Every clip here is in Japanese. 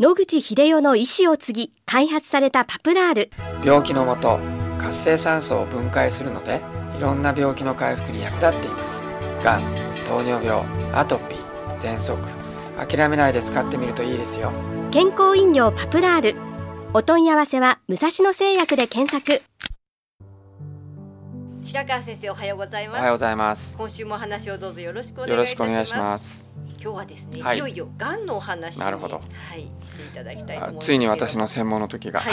野口英世の意思を継ぎ開発されたパプラール。病気のもと活性酸素を分解するのでいろんな病気の回復に役立っています。がん糖尿病アトピー喘息。諦めないで使ってみるといいですよ。健康飲料パプラール。お問い合わせは武蔵野製薬で検索白川先生おはようございます。おはようございます。今週もお話をどうぞよろしくお願いいよろします。くお願いします。今日はですね、はい。い、よいよがんのお話になるほど。はいしていただきたいついに私の専門の時が、はい、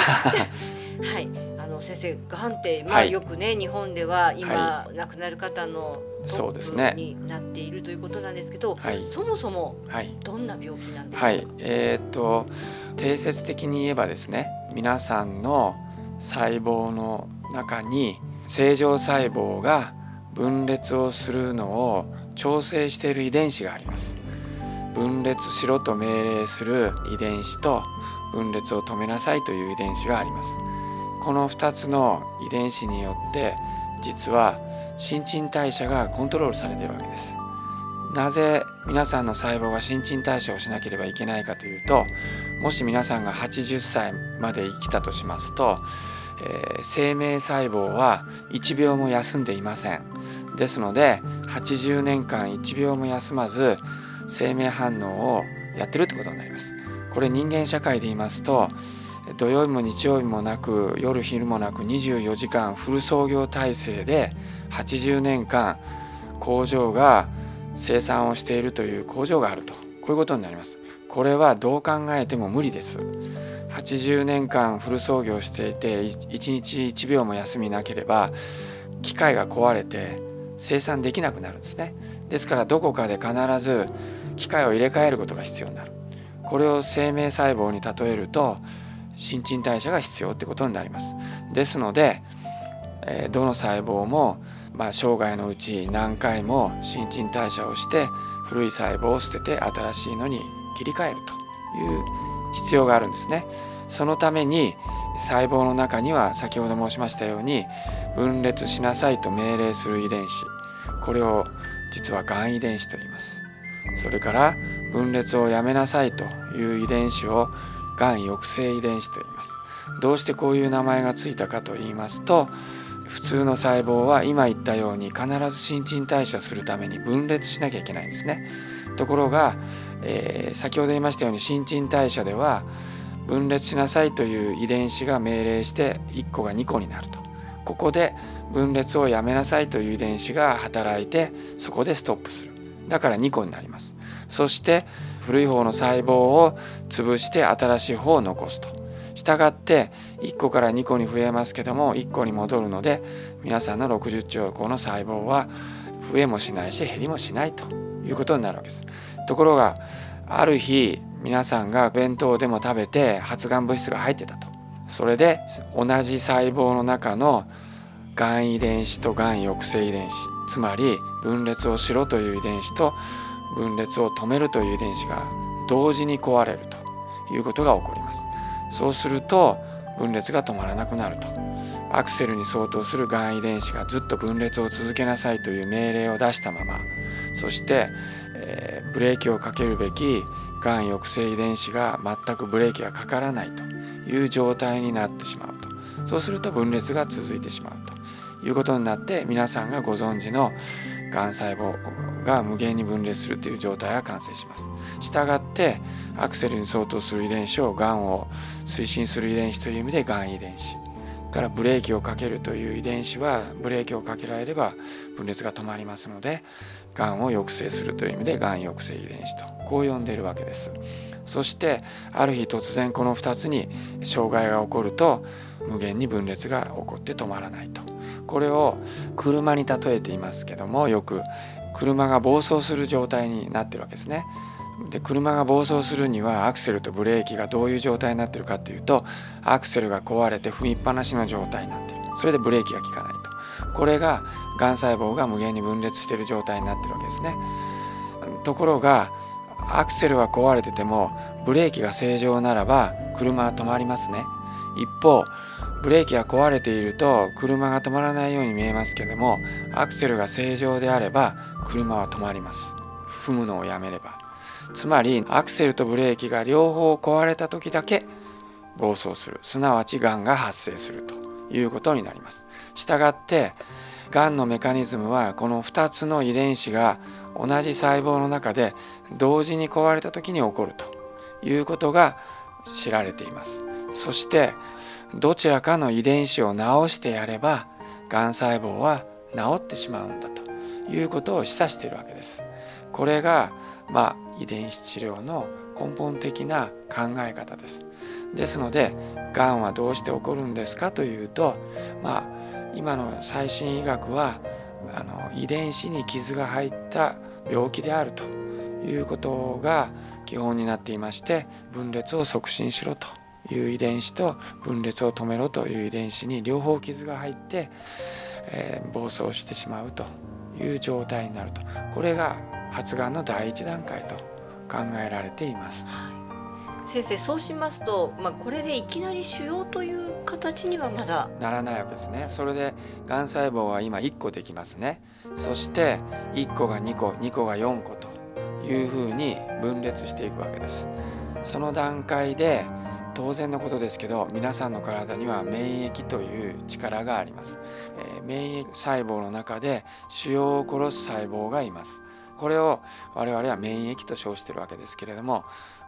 はい、あの先生がんってまあ、はい。よくね日本では今、は亡くなる方のそうですね。プになっているということなんですけど、はい。そもそもはい。どんな病気なんでしょうか？はい。えーっと定説的に言えばですね皆さんの細胞の中に正常細胞が分裂をするのを調整している遺伝子があります。分裂しろと命令する遺伝子と分裂を止めなさいという遺伝子があります。この2つの遺伝子によって実は新陳代謝がコントロールされているわけです。なぜ皆さんの細胞が新陳代謝をしなければいけないかというともし皆さんが80歳まで生きたとしますと、えー生命細胞は1秒も休んでいません。ですので80年間1秒も休まず生命反応をやってるってことになります。これ人間社会で言いますと土曜日も日曜日もなく夜昼もなく24時間フル操業体制で80年間工場が生産をしているという工場があると。こういうことになります。これはどう考えても無理です。80年間フル操業していて1日1秒も休みなければ機械が壊れて生産できなくなるんですね。ですからどこかで必ず機械を入れ替えることが必要になる。これを生命細胞に例えると新陳代謝が必要ってことになります。ですので、どの細胞も、まあ、生涯のうち何回も新陳代謝をして古い細胞を捨てて新しいのに切り替えるという必要があるんですね。そのために細胞の中には先ほど申しましたように分裂しなさいと命令する遺伝子これを実はがん遺伝子と言います。それから分裂をやめなさいという遺伝子をがん抑制遺伝子と言います。どうしてこういう名前がついたかと言いますと普通の細胞は今言ったように必ず新陳代謝するために分裂しなきゃいけないんですね。ところが、えー先ほど言いましたように新陳代謝では分裂しなさいという遺伝子が命令して1個が2個になると。ここで分裂をやめなさいという遺伝子が働いてそこでストップする。だから2個になります。そして古い方の細胞を潰して新しい方を残すと。したがって1個から2個に増えますけども1個に戻るので皆さんの60兆個の細胞は増えもしないし減りもしないということになるわけです。ところがある日皆さんが弁当でも食べて発がん物質が入ってたと。それで同じ細胞の中のがん遺伝子とがん抑制遺伝子つまり分裂をしろという遺伝子と分裂を止めるという遺伝子が同時に壊れると。いうことが起こります。そうすると分裂が止まらなくなると。アクセルに相当するがん遺伝子がずっと分裂を続けなさいという命令を出したまま。そして、えーブレーキをかけるべきがん抑制遺伝子が全くブレーキがかからないという状態になってしまうと。そうすると分裂が続いてしまうと。いうことになって皆さんがご存知のがん細胞が無限に分裂するという状態が完成します。したがってアクセルに相当する遺伝子をがんを推進する遺伝子という意味でがん遺伝子。からブレーキをかけるという遺伝子はブレーキをかけられれば分裂が止まりますのでがんを抑制するという意味でがん抑制遺伝子とこう呼んでいるわけです。そしてある日突然この2つに障害が起こると無限に分裂が起こって止まらないと。これを車に例えていますけどもよく車が暴走する状態になってるわけですね。で車が暴走するにはアクセルとブレーキがどういう状態になってるかっていうとアクセルが壊れて踏みっぱなしの状態になってる。それでブレーキが効かないと。これががん細胞が無限に分裂してる状態になってるわけですね。ところがアクセルは壊れててもブレーキが正常ならば車は止まりますね。一方ブレーキが壊れていると車が止まらないように見えますけどもアクセルが正常であれば車は止まります。踏むのをやめれば。つまりアクセルとブレーキが両方壊れた時だけ暴走する。すなわちがんが発生するということになります。したがってがんのメカニズムはこの2つの遺伝子が同じ細胞の中で同時に壊れた時に起こるということが知られています。そしてどちらかの遺伝子を治してやればがん細胞は治ってしまうんだということを示唆しているわけです。これがまあ遺伝子治療の根本的な考え方です。ですのでがんはどうして起こるんですかというとまあ今の最新医学はあの遺伝子に傷が入った病気であるということが基本になっていまして分裂を促進しろという遺伝子と分裂を止めろという遺伝子に両方傷が入って、えー、暴走してしまうという状態になると。これが発がんの第一段階と考えられています。はい。先生そうしますと、まあ、これでいきなり腫瘍という形にはまだならないわけですね。それでがん細胞は今1個できますね。そして1個が2個2個が4個というふうに分裂していくわけです。その段階で当然のことですけど皆さんの体には免疫という力があります、えー、免疫細胞の中で腫瘍を殺す細胞がいますこれを我々は免疫と称してるわけですけれども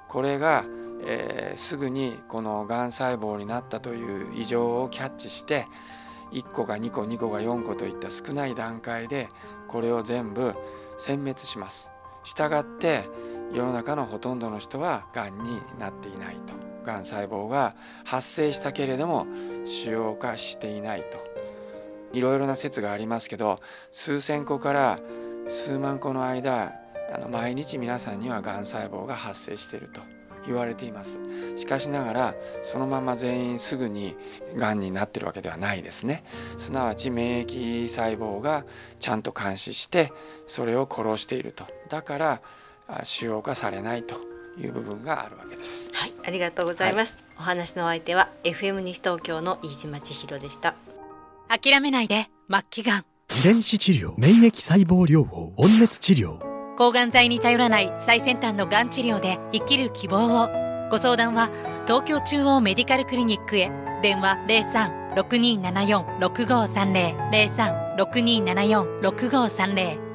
これが、えー、すぐにこのがん細胞になったという異常をキャッチして1個が2個2個が4個といった少ない段階でこれを全部殲滅します。したがって世の中のほとんどの人はがんになっていないとがん細胞が発生したけれども腫瘍化していないといろいろな説がありますけど数千個から数万個の間あの毎日皆さんにはがん細胞が発生していると言われています。しかしながらそのまま全員すぐにがんになってるわけではないですね。すなわち免疫細胞がちゃんと監視してそれを殺していると。だから腫瘍化されないという部分があるわけです。はいありがとうございます、はい、お話の相手は FM 西東京の飯島千尋でした。諦めないで末期がん遺伝子治療免疫細胞療法温熱治療。抗がん剤に頼らない最先端のがん治療で生きる希望を。ご相談は東京中央メディカルクリニックへ。電話03-6274-6530 03-6274-6530